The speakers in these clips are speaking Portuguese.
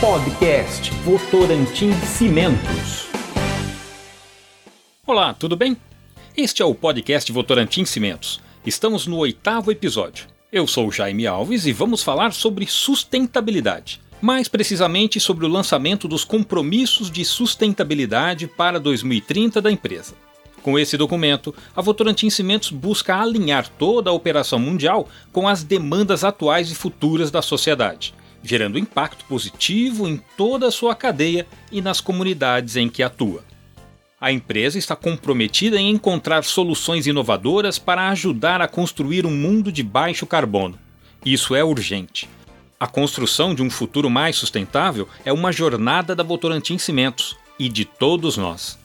Podcast Votorantim Cimentos. Olá, tudo bem? Este é o podcast Votorantim Cimentos. Estamos no oitavo episódio. Eu sou Jaime Alves e vamos falar sobre sustentabilidade. Mais precisamente sobre o lançamento dos compromissos de sustentabilidade para 2030 da empresa. Com esse documento, a Votorantim Cimentos busca alinhar toda a operação mundial com as demandas atuais e futuras da sociedade, gerando impacto positivo em toda a sua cadeia e nas comunidades em que atua. A empresa está comprometida em encontrar soluções inovadoras para ajudar a construir um mundo de baixo carbono. Isso é urgente. A construção de um futuro mais sustentável é uma jornada da Votorantim Cimentos e de todos nós.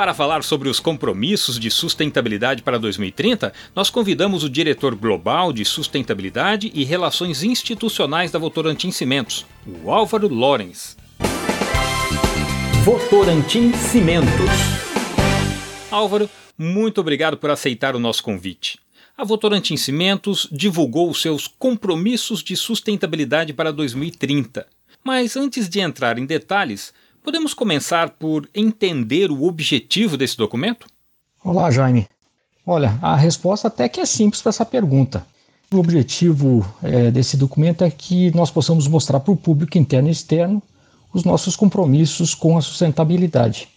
Para falar sobre os compromissos de sustentabilidade para 2030, nós convidamos o diretor global de sustentabilidade e relações institucionais da Votorantim Cimentos, o Álvaro Lorenz. Votorantim Cimentos. Álvaro, muito obrigado por aceitar o nosso convite. A Votorantim Cimentos divulgou os seus compromissos de sustentabilidade para 2030. Mas antes de entrar em detalhes, Podemos começar por entender o objetivo desse documento? Olá, Jaime. Olha, a resposta até que é simples para essa pergunta. O objetivo é, desse documento é que nós possamos mostrar para o público interno e externo os nossos compromissos com a sustentabilidade.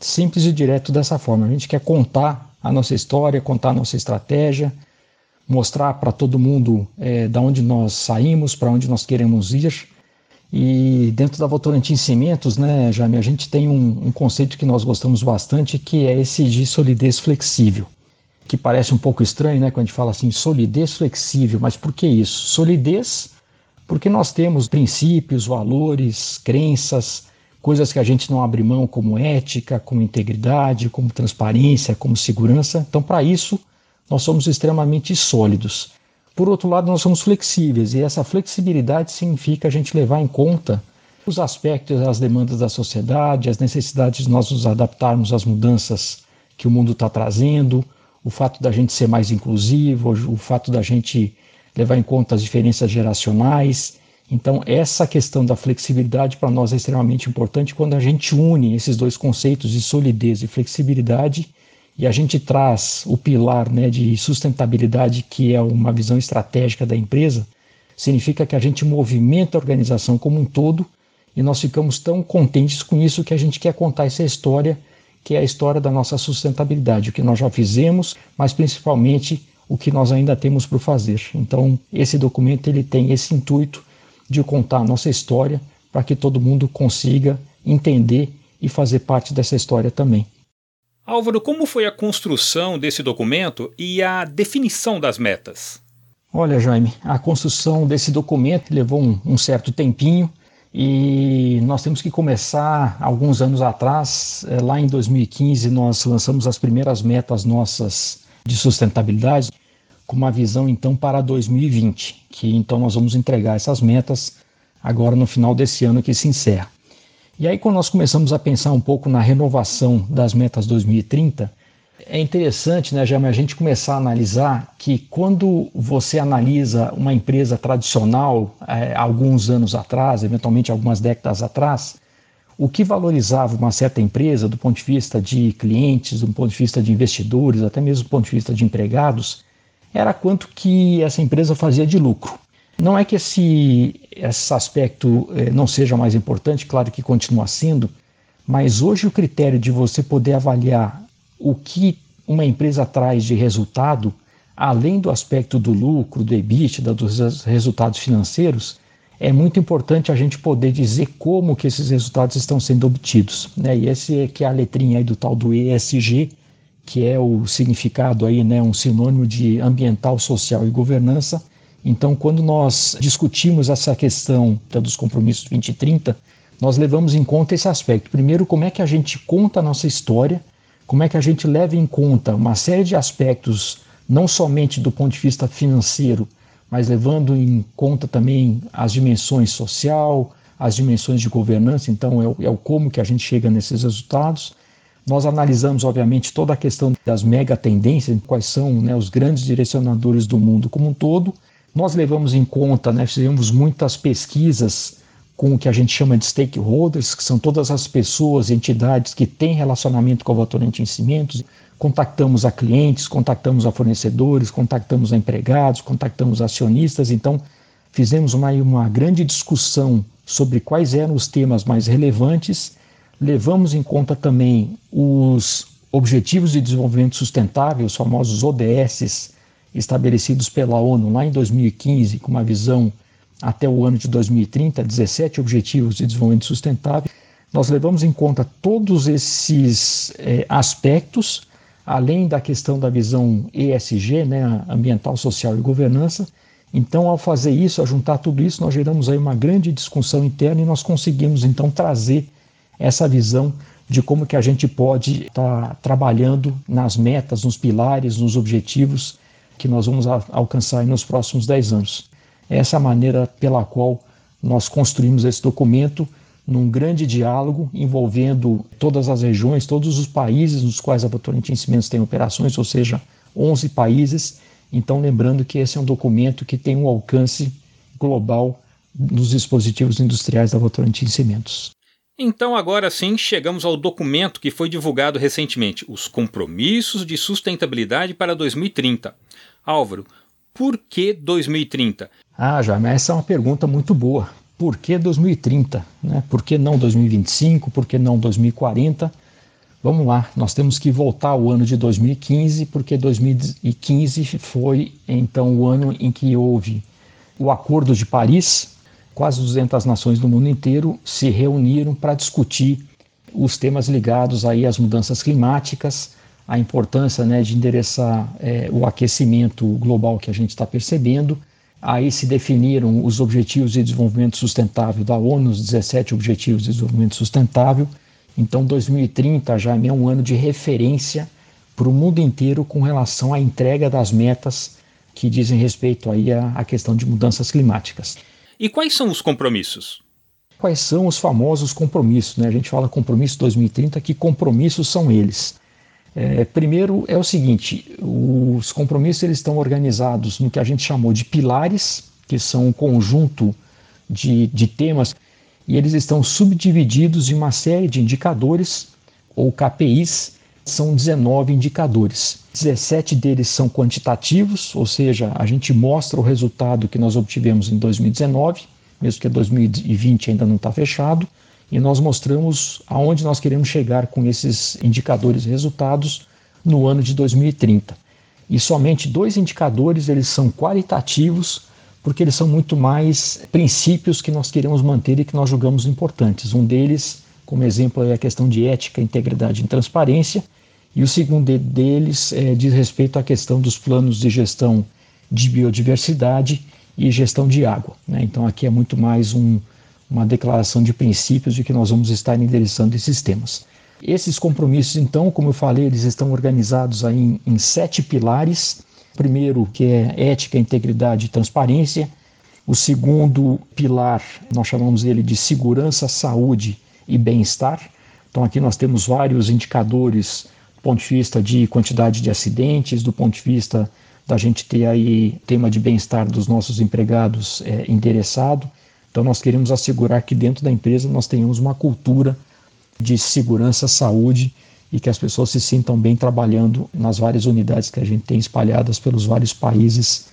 Simples e direto dessa forma. A gente quer contar a nossa história, contar a nossa estratégia, mostrar para todo mundo é, da onde nós saímos, para onde nós queremos ir e dentro da Votorantim Cimentos, né, Jaime, a gente tem um, um, conceito que nós gostamos bastante, que é esse de solidez flexível. Que parece um pouco estranho, né, quando a gente fala assim, solidez flexível, mas por que isso? Solidez, porque nós temos princípios, valores, crenças, coisas que a gente não abre mão, como ética, como integridade, como transparência, como segurança. Então, para isso, nós somos extremamente sólidos. Por outro lado, nós somos flexíveis e essa flexibilidade significa a gente levar em conta os aspectos, as demandas da sociedade, as necessidades de nós nos adaptarmos às mudanças que o mundo está trazendo, o fato da gente ser mais inclusivo, o fato da gente levar em conta as diferenças geracionais. Então, essa questão da flexibilidade para nós é extremamente importante quando a gente une esses dois conceitos de solidez e flexibilidade e a gente traz o pilar né, de sustentabilidade, que é uma visão estratégica da empresa, significa que a gente movimenta a organização como um todo e nós ficamos tão contentes com isso que a gente quer contar essa história, que é a história da nossa sustentabilidade, o que nós já fizemos, mas principalmente o que nós ainda temos por fazer. Então, esse documento ele tem esse intuito de contar a nossa história para que todo mundo consiga entender e fazer parte dessa história também. Álvaro, como foi a construção desse documento e a definição das metas? Olha, Jaime, a construção desse documento levou um, um certo tempinho e nós temos que começar alguns anos atrás. Eh, lá em 2015, nós lançamos as primeiras metas nossas de sustentabilidade com uma visão então para 2020, que então nós vamos entregar essas metas agora no final desse ano que se encerra. E aí, quando nós começamos a pensar um pouco na renovação das metas 2030, é interessante, né, a gente começar a analisar que quando você analisa uma empresa tradicional, é, alguns anos atrás, eventualmente algumas décadas atrás, o que valorizava uma certa empresa do ponto de vista de clientes, do ponto de vista de investidores, até mesmo do ponto de vista de empregados, era quanto que essa empresa fazia de lucro. Não é que esse, esse aspecto eh, não seja mais importante, claro que continua sendo, mas hoje o critério de você poder avaliar o que uma empresa traz de resultado, além do aspecto do lucro, do EBITDA, dos resultados financeiros, é muito importante a gente poder dizer como que esses resultados estão sendo obtidos. Né? E esse é que é a letrinha aí do tal do ESG, que é o significado aí, né, um sinônimo de ambiental, social e governança, então, quando nós discutimos essa questão dos compromissos 2030, nós levamos em conta esse aspecto. Primeiro, como é que a gente conta a nossa história, como é que a gente leva em conta uma série de aspectos, não somente do ponto de vista financeiro, mas levando em conta também as dimensões social, as dimensões de governança, então é o, é o como que a gente chega nesses resultados. Nós analisamos, obviamente, toda a questão das mega tendências, quais são né, os grandes direcionadores do mundo como um todo, nós levamos em conta, né, fizemos muitas pesquisas com o que a gente chama de stakeholders, que são todas as pessoas, entidades que têm relacionamento com a Votorantim em Cimentos. Contactamos a clientes, contactamos a fornecedores, contactamos a empregados, contactamos acionistas. Então, fizemos uma, uma grande discussão sobre quais eram os temas mais relevantes. Levamos em conta também os Objetivos de Desenvolvimento Sustentável, os famosos ODS, estabelecidos pela ONU lá em 2015, com uma visão até o ano de 2030, 17 Objetivos de Desenvolvimento Sustentável. Nós levamos em conta todos esses é, aspectos, além da questão da visão ESG, né, ambiental, social e governança. Então, ao fazer isso, a juntar tudo isso, nós geramos aí uma grande discussão interna e nós conseguimos então trazer essa visão de como que a gente pode estar tá trabalhando nas metas, nos pilares, nos objetivos que nós vamos alcançar nos próximos 10 anos. Essa é a maneira pela qual nós construímos esse documento num grande diálogo envolvendo todas as regiões, todos os países nos quais a Votorantim Cimentos tem operações, ou seja, 11 países. Então, lembrando que esse é um documento que tem um alcance global nos dispositivos industriais da Votorantim Cimentos. Então, agora sim, chegamos ao documento que foi divulgado recentemente, os Compromissos de Sustentabilidade para 2030. Álvaro, por que 2030? Ah, mas essa é uma pergunta muito boa. Por que 2030? Né? Por que não 2025? Por que não 2040? Vamos lá, nós temos que voltar ao ano de 2015, porque 2015 foi então o ano em que houve o Acordo de Paris, quase 200 nações do mundo inteiro se reuniram para discutir os temas ligados aí às mudanças climáticas, a importância né, de endereçar é, o aquecimento global que a gente está percebendo. Aí se definiram os Objetivos de Desenvolvimento Sustentável da ONU, os 17 Objetivos de Desenvolvimento Sustentável. Então, 2030 já é um ano de referência para o mundo inteiro com relação à entrega das metas que dizem respeito aí à, questão de mudanças climáticas. E quais são os compromissos? Quais são os famosos compromissos? Né? A gente fala compromisso 2030, que compromissos são eles? É, primeiro é o seguinte: os compromissos eles estão organizados no que a gente chamou de pilares, que são um conjunto de, de temas, e eles estão subdivididos em uma série de indicadores, ou KPIs, são 19 indicadores. 17 deles são quantitativos, ou seja, a gente mostra o resultado que nós obtivemos em 2019, mesmo que 2020 ainda não está fechado, e nós mostramos aonde nós queremos chegar com esses indicadores e resultados no ano de 2030. E somente dois indicadores eles são qualitativos, porque eles são muito mais princípios que nós queremos manter e que nós julgamos importantes. Um deles, como exemplo, é a questão de ética, integridade e transparência, e o segundo deles é, diz respeito à questão dos planos de gestão de biodiversidade e gestão de água. Né? Então, aqui é muito mais um, uma declaração de princípios de que nós vamos estar endereçando esses temas. Esses compromissos, então, como eu falei, eles estão organizados aí em, em sete pilares. O primeiro, que é ética, integridade e transparência. O segundo pilar, nós chamamos ele de segurança, saúde e bem-estar. Então, aqui nós temos vários indicadores ponto de vista de quantidade de acidentes, do ponto de vista da gente ter aí tema de bem-estar dos nossos empregados é, endereçado. Então nós queremos assegurar que dentro da empresa nós tenhamos uma cultura de segurança, saúde e que as pessoas se sintam bem trabalhando nas várias unidades que a gente tem espalhadas pelos vários países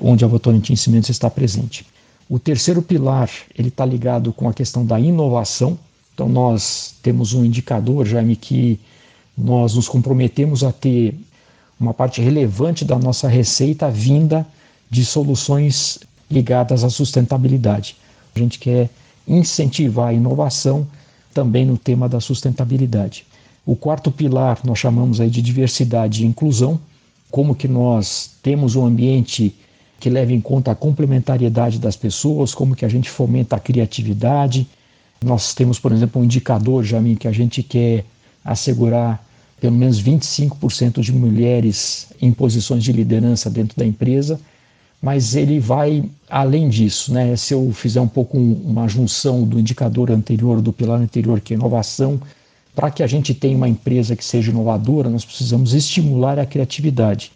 onde a Votorantim Cimentos está presente. O terceiro pilar ele está ligado com a questão da inovação. Então nós temos um indicador, Jaime, que nós nos comprometemos a ter uma parte relevante da nossa receita vinda de soluções ligadas à sustentabilidade. A gente quer incentivar a inovação também no tema da sustentabilidade. O quarto pilar nós chamamos aí de diversidade e inclusão, como que nós temos um ambiente que leva em conta a complementariedade das pessoas, como que a gente fomenta a criatividade. Nós temos, por exemplo, um indicador, Jamin, que a gente quer assegurar pelo menos 25% de mulheres em posições de liderança dentro da empresa, mas ele vai além disso. Né? Se eu fizer um pouco uma junção do indicador anterior, do pilar anterior, que é inovação, para que a gente tenha uma empresa que seja inovadora, nós precisamos estimular a criatividade.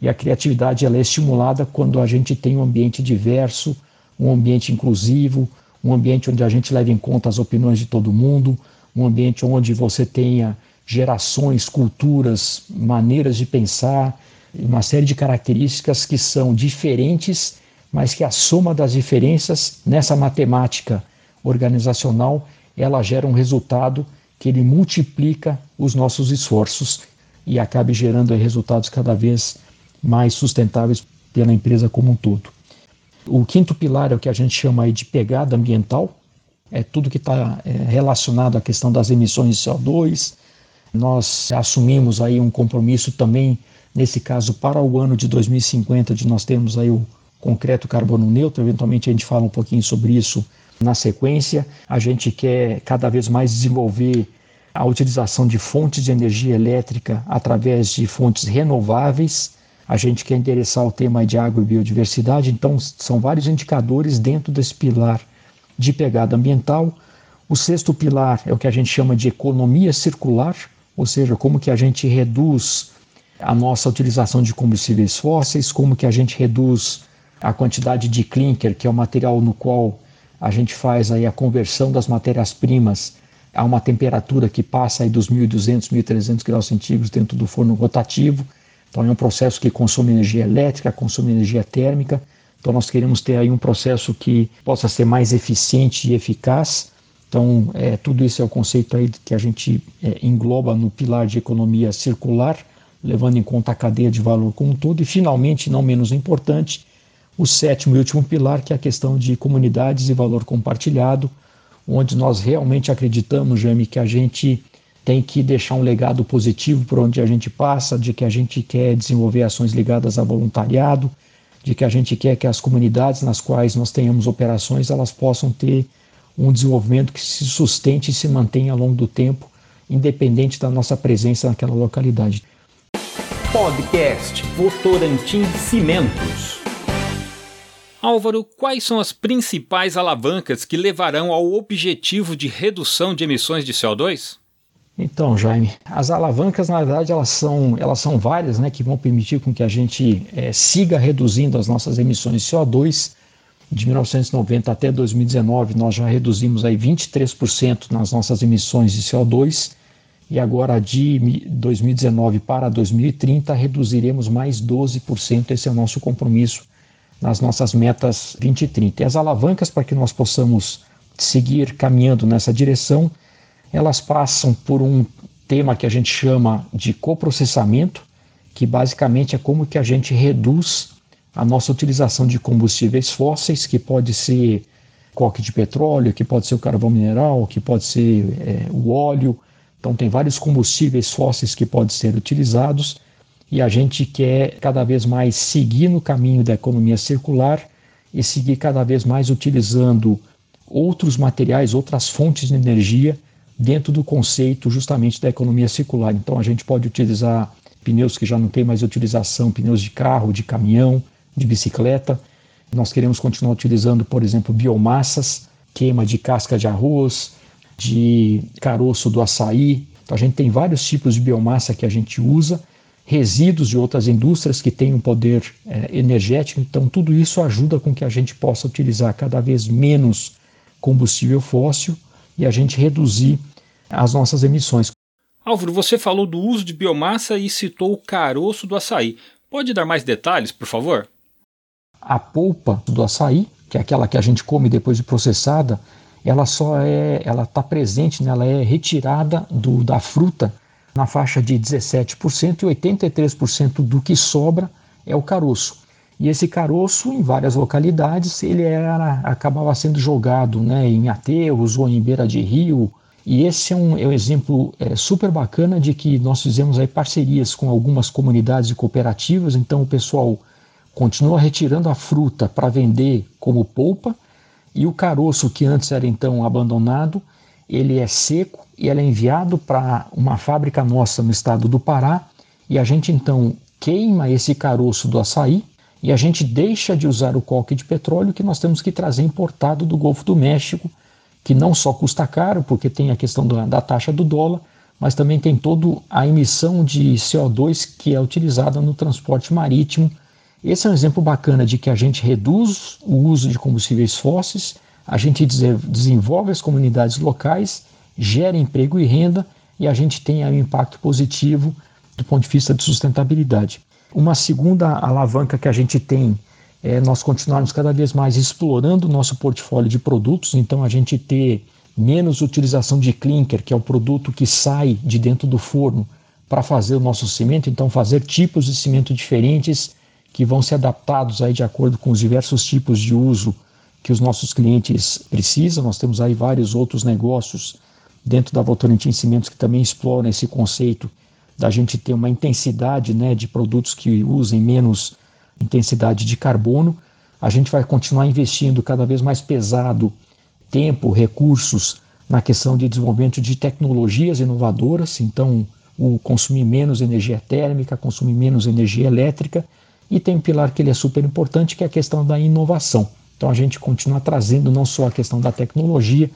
E a criatividade ela é estimulada quando a gente tem um ambiente diverso, um ambiente inclusivo, um ambiente onde a gente leva em conta as opiniões de todo mundo, um ambiente onde você tenha gerações, culturas, maneiras de pensar, uma série de características que são diferentes, mas que a soma das diferenças nessa matemática organizacional, ela gera um resultado que ele multiplica os nossos esforços e acabe gerando resultados cada vez mais sustentáveis pela empresa como um todo. O quinto pilar é o que a gente chama de pegada ambiental, é tudo que está é, relacionado à questão das emissões de CO2. Nós assumimos aí um compromisso também, nesse caso, para o ano de 2050, de nós termos aí o concreto carbono neutro. Eventualmente a gente fala um pouquinho sobre isso na sequência. A gente quer cada vez mais desenvolver a utilização de fontes de energia elétrica através de fontes renováveis. A gente quer endereçar o tema de água e biodiversidade, então são vários indicadores dentro desse pilar de pegada ambiental. O sexto pilar é o que a gente chama de economia circular, ou seja, como que a gente reduz a nossa utilização de combustíveis fósseis, como que a gente reduz a quantidade de clinker, que é o material no qual a gente faz aí a conversão das matérias-primas a uma temperatura que passa aí dos 1.200, 1.300 graus centígrados dentro do forno rotativo. Então é um processo que consome energia elétrica, consome energia térmica. Então nós queremos ter aí um processo que possa ser mais eficiente e eficaz. Então é, tudo isso é o conceito aí que a gente é, engloba no pilar de economia circular, levando em conta a cadeia de valor como um todo. E finalmente, não menos importante, o sétimo e último pilar, que é a questão de comunidades e valor compartilhado, onde nós realmente acreditamos, Jaime, que a gente tem que deixar um legado positivo por onde a gente passa, de que a gente quer desenvolver ações ligadas a voluntariado, de que a gente quer que as comunidades nas quais nós tenhamos operações elas possam ter um desenvolvimento que se sustente e se mantenha ao longo do tempo, independente da nossa presença naquela localidade. Podcast Votorantim Cimentos. Álvaro, quais são as principais alavancas que levarão ao objetivo de redução de emissões de CO2? Então, Jaime, as alavancas, na verdade, elas são, elas são várias, né, que vão permitir com que a gente é, siga reduzindo as nossas emissões de CO2. De 1990 até 2019, nós já reduzimos aí 23% nas nossas emissões de CO2 e agora de 2019 para 2030 reduziremos mais 12%. Esse é o nosso compromisso nas nossas metas 2030. E as alavancas para que nós possamos seguir caminhando nessa direção elas passam por um tema que a gente chama de coprocessamento, que basicamente é como que a gente reduz a nossa utilização de combustíveis fósseis, que pode ser coque de petróleo, que pode ser o carvão mineral, que pode ser é, o óleo. Então tem vários combustíveis fósseis que podem ser utilizados e a gente quer cada vez mais seguir no caminho da economia circular e seguir cada vez mais utilizando outros materiais, outras fontes de energia dentro do conceito justamente da economia circular. Então a gente pode utilizar pneus que já não tem mais utilização, pneus de carro, de caminhão, de bicicleta. Nós queremos continuar utilizando, por exemplo, biomassas, queima de casca de arroz, de caroço do açaí. Então a gente tem vários tipos de biomassa que a gente usa, resíduos de outras indústrias que têm um poder é, energético. Então tudo isso ajuda com que a gente possa utilizar cada vez menos combustível fóssil e a gente reduzir as nossas emissões. Álvaro, você falou do uso de biomassa e citou o caroço do açaí. Pode dar mais detalhes, por favor? A polpa do açaí, que é aquela que a gente come depois de processada, ela só é, ela está presente, né, ela é retirada do, da fruta na faixa de 17% e 83% do que sobra é o caroço. E esse caroço, em várias localidades, ele era, acabava sendo jogado né, em aterros ou em beira de rio. E esse é um, é um exemplo é, super bacana de que nós fizemos aí parcerias com algumas comunidades e cooperativas. Então o pessoal continua retirando a fruta para vender como polpa e o caroço que antes era então abandonado, ele é seco e ele é enviado para uma fábrica nossa no estado do Pará e a gente então queima esse caroço do açaí e a gente deixa de usar o coque de petróleo que nós temos que trazer importado do Golfo do México, que não só custa caro, porque tem a questão da, da taxa do dólar, mas também tem toda a emissão de CO2 que é utilizada no transporte marítimo. Esse é um exemplo bacana de que a gente reduz o uso de combustíveis fósseis, a gente desenvolve as comunidades locais, gera emprego e renda e a gente tem um impacto positivo do ponto de vista de sustentabilidade. Uma segunda alavanca que a gente tem é nós continuarmos cada vez mais explorando o nosso portfólio de produtos, então a gente ter menos utilização de clinker, que é o produto que sai de dentro do forno para fazer o nosso cimento, então fazer tipos de cimento diferentes que vão ser adaptados aí de acordo com os diversos tipos de uso que os nossos clientes precisam. Nós temos aí vários outros negócios dentro da Votorantim Cimentos que também exploram esse conceito da gente ter uma intensidade né, de produtos que usem menos intensidade de carbono. A gente vai continuar investindo cada vez mais pesado tempo, recursos na questão de desenvolvimento de tecnologias inovadoras, então o consumir menos energia térmica, consumir menos energia elétrica, e tem um pilar que ele é super importante, que é a questão da inovação. Então a gente continua trazendo não só a questão da tecnologia,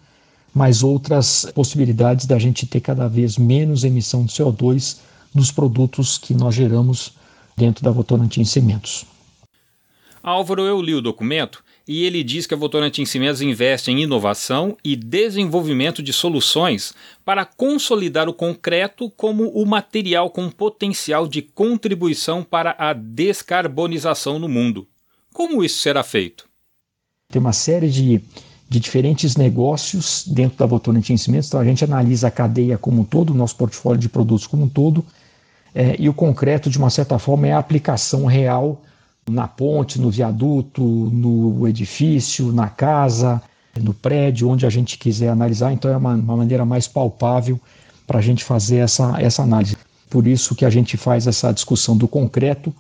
mas outras possibilidades da gente ter cada vez menos emissão de CO2 nos produtos que nós geramos dentro da Votorantim Cimentos. Álvaro, eu li o documento e ele diz que a Votorantim Cimentos investe em inovação e desenvolvimento de soluções para consolidar o concreto como o material com potencial de contribuição para a descarbonização no mundo. Como isso será feito? Tem uma série de, de diferentes negócios dentro da Votorantim Cimentos, então a gente analisa a cadeia como um todo, o nosso portfólio de produtos como um todo, é, e o concreto, de uma certa forma, é a aplicação real na ponte, no viaduto, no edifício, na casa, no prédio, onde a gente quiser analisar. Então é uma, uma maneira mais palpável para a gente fazer essa, essa análise. Por isso que a gente faz essa discussão do concreto.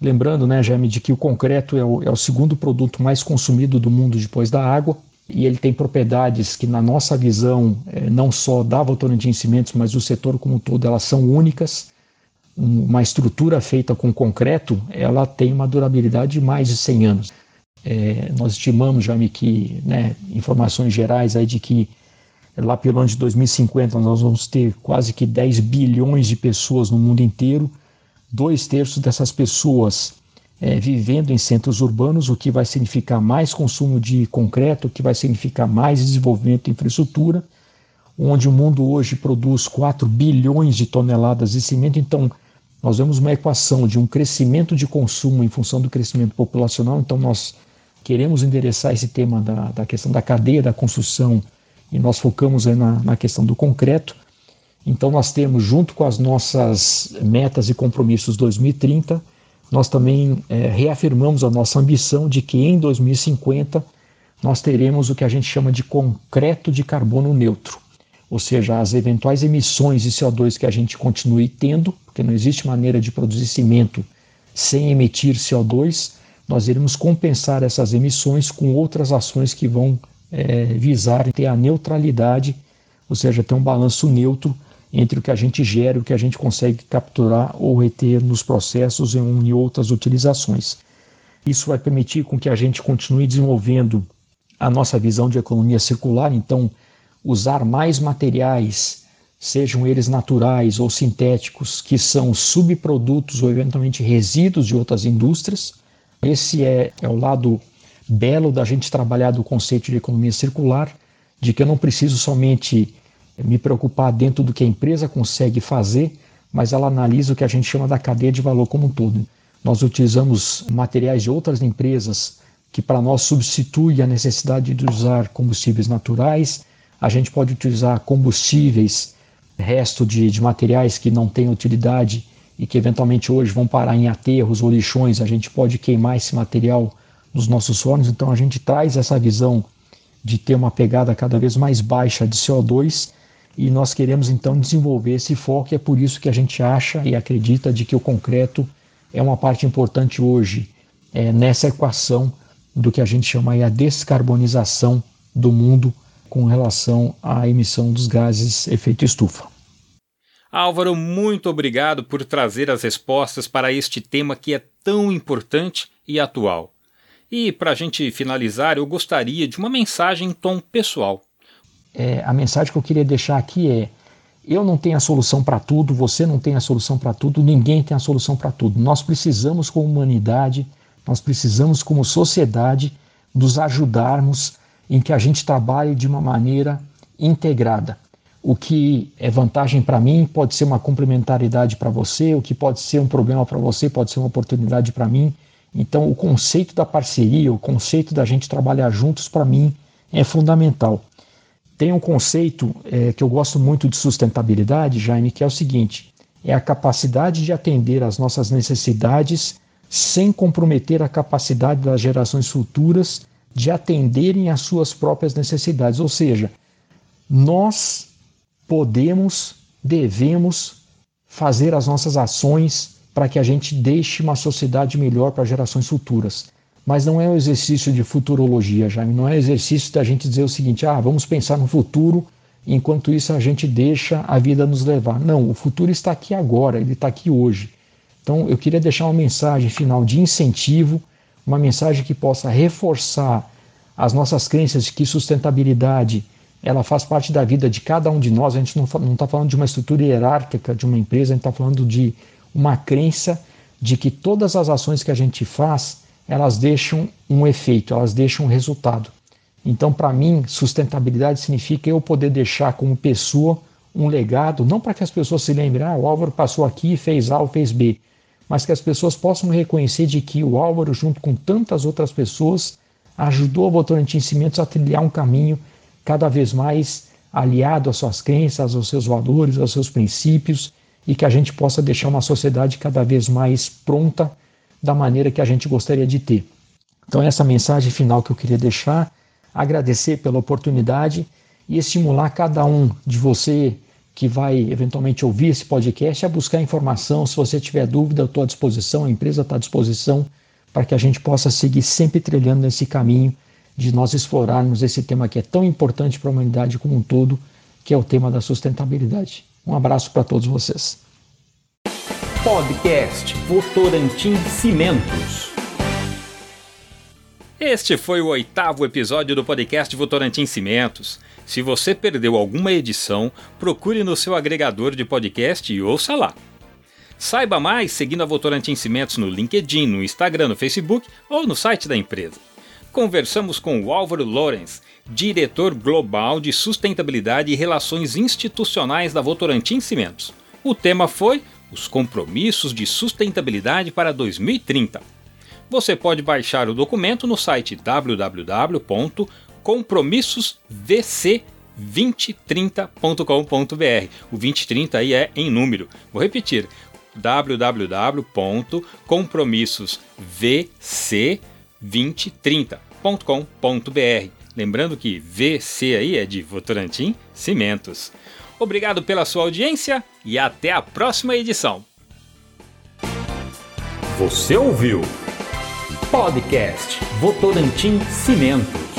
Lembrando, né, Jaime, de que o concreto é o, é o segundo produto mais consumido do mundo depois da água e ele tem propriedades que, na nossa visão, é, não só da Votorantim Cimentos, mas do setor como um todo, elas são únicas uma estrutura feita com concreto, ela tem uma durabilidade de mais de 100 anos. É, nós estimamos, Jaime, que né, informações gerais aí de que lá pelo ano de 2050 nós vamos ter quase que 10 bilhões de pessoas no mundo inteiro, dois terços dessas pessoas é, vivendo em centros urbanos, o que vai significar mais consumo de concreto, o que vai significar mais desenvolvimento de infraestrutura, onde o mundo hoje produz 4 bilhões de toneladas de cimento, então nós vemos uma equação de um crescimento de consumo em função do crescimento populacional, então nós queremos endereçar esse tema da, da questão da cadeia da construção e nós focamos na, na questão do concreto. Então nós temos, junto com as nossas metas e compromissos 2030, nós também é, reafirmamos a nossa ambição de que em 2050 nós teremos o que a gente chama de concreto de carbono neutro ou seja, as eventuais emissões de CO2 que a gente continue tendo, porque não existe maneira de produzir cimento sem emitir CO2, nós iremos compensar essas emissões com outras ações que vão é, visar ter a neutralidade, ou seja, ter um balanço neutro entre o que a gente gera e o que a gente consegue capturar ou reter nos processos em outras utilizações. Isso vai permitir com que a gente continue desenvolvendo a nossa visão de economia circular, então usar mais materiais, sejam eles naturais ou sintéticos, que são subprodutos ou eventualmente resíduos de outras indústrias. Esse é, é o lado belo da gente trabalhar do conceito de economia circular, de que eu não preciso somente me preocupar dentro do que a empresa consegue fazer, mas ela analisa o que a gente chama da cadeia de valor como um todo. Nós utilizamos materiais de outras empresas que para nós substituem a necessidade de usar combustíveis naturais, a gente pode utilizar combustíveis, resto de, de materiais que não têm utilidade e que eventualmente hoje vão parar em aterros ou lixões, a gente pode queimar esse material nos nossos fornos. Então a gente traz essa visão de ter uma pegada cada vez mais baixa de CO2 e nós queremos então desenvolver esse foco e é por isso que a gente acha e acredita de que o concreto é uma parte importante hoje é, nessa equação do que a gente chama aí a descarbonização do mundo com relação à emissão dos gases efeito estufa. Álvaro, muito obrigado por trazer as respostas para este tema que é tão importante e atual. E para a gente finalizar, eu gostaria de uma mensagem em tom pessoal. É, a mensagem que eu queria deixar aqui é: eu não tenho a solução para tudo, você não tem a solução para tudo, ninguém tem a solução para tudo. Nós precisamos, como humanidade, nós precisamos, como sociedade, nos ajudarmos em que a gente trabalhe de uma maneira integrada. O que é vantagem para mim pode ser uma complementaridade para você, o que pode ser um problema para você pode ser uma oportunidade para mim. Então, o conceito da parceria, o conceito da gente trabalhar juntos, para mim, é fundamental. Tem um conceito é, que eu gosto muito de sustentabilidade, Jaime, que é o seguinte: é a capacidade de atender às nossas necessidades sem comprometer a capacidade das gerações futuras de atenderem às suas próprias necessidades. Ou seja, nós podemos, devemos fazer as nossas ações para que a gente deixe uma sociedade melhor para gerações futuras. Mas não é um exercício de futurologia, Jaime, não é exercício da gente dizer o seguinte: ah, vamos pensar no futuro, enquanto isso a gente deixa a vida nos levar. Não, o futuro está aqui agora, ele está aqui hoje. Então eu queria deixar uma mensagem final de incentivo, uma mensagem que possa reforçar as nossas crenças de que sustentabilidade ela faz parte da vida de cada um de nós. A gente não está falando de uma estrutura hierárquica de uma empresa, a gente está falando de uma crença de que todas as ações que a gente faz, elas deixam um efeito, elas deixam um resultado. Então, para mim, sustentabilidade significa eu poder deixar como pessoa um legado, não para que as pessoas se lembrem, ah, o Álvaro passou aqui e fez A ou fez B, mas que as pessoas possam reconhecer de que o Álvaro, junto com tantas outras pessoas, ajudou a Votorantim Cimentos a trilhar um caminho cada vez mais aliado às suas crenças, aos seus valores, aos seus princípios e que a gente possa deixar uma sociedade cada vez mais pronta da maneira que a gente gostaria de ter. Então, essa mensagem final que eu queria deixar, agradecer pela oportunidade e estimular cada um de você que vai eventualmente ouvir esse podcast a buscar informação. Se você tiver dúvida, eu estou à disposição, a empresa está à disposição para que a gente possa seguir sempre trilhando nesse caminho de nós explorarmos esse tema que é tão importante para a humanidade como um todo, que é o tema da sustentabilidade. Um abraço para todos vocês. Podcast Votorantim Cimentos. Este foi o oitavo episódio do podcast Votorantim Cimentos. Se você perdeu alguma edição, procure no seu agregador de podcast e ouça lá. Saiba mais seguindo a Votorantim Cimentos no LinkedIn, no Instagram, no Facebook ou no site da empresa conversamos com o Álvaro Lorenz, diretor global de sustentabilidade e relações institucionais da Votorantim Cimentos. O tema foi os compromissos de sustentabilidade para 2030. Você pode baixar o documento no site www.compromissosvc2030.com.br. O 2030 aí é em número. Vou repetir: www.compromissosvc2030.com.br 2030.com.br. Lembrando que VC aí é de Votorantim Cimentos. Obrigado pela sua audiência e até a próxima edição. Você ouviu? Podcast Votorantim Cimentos.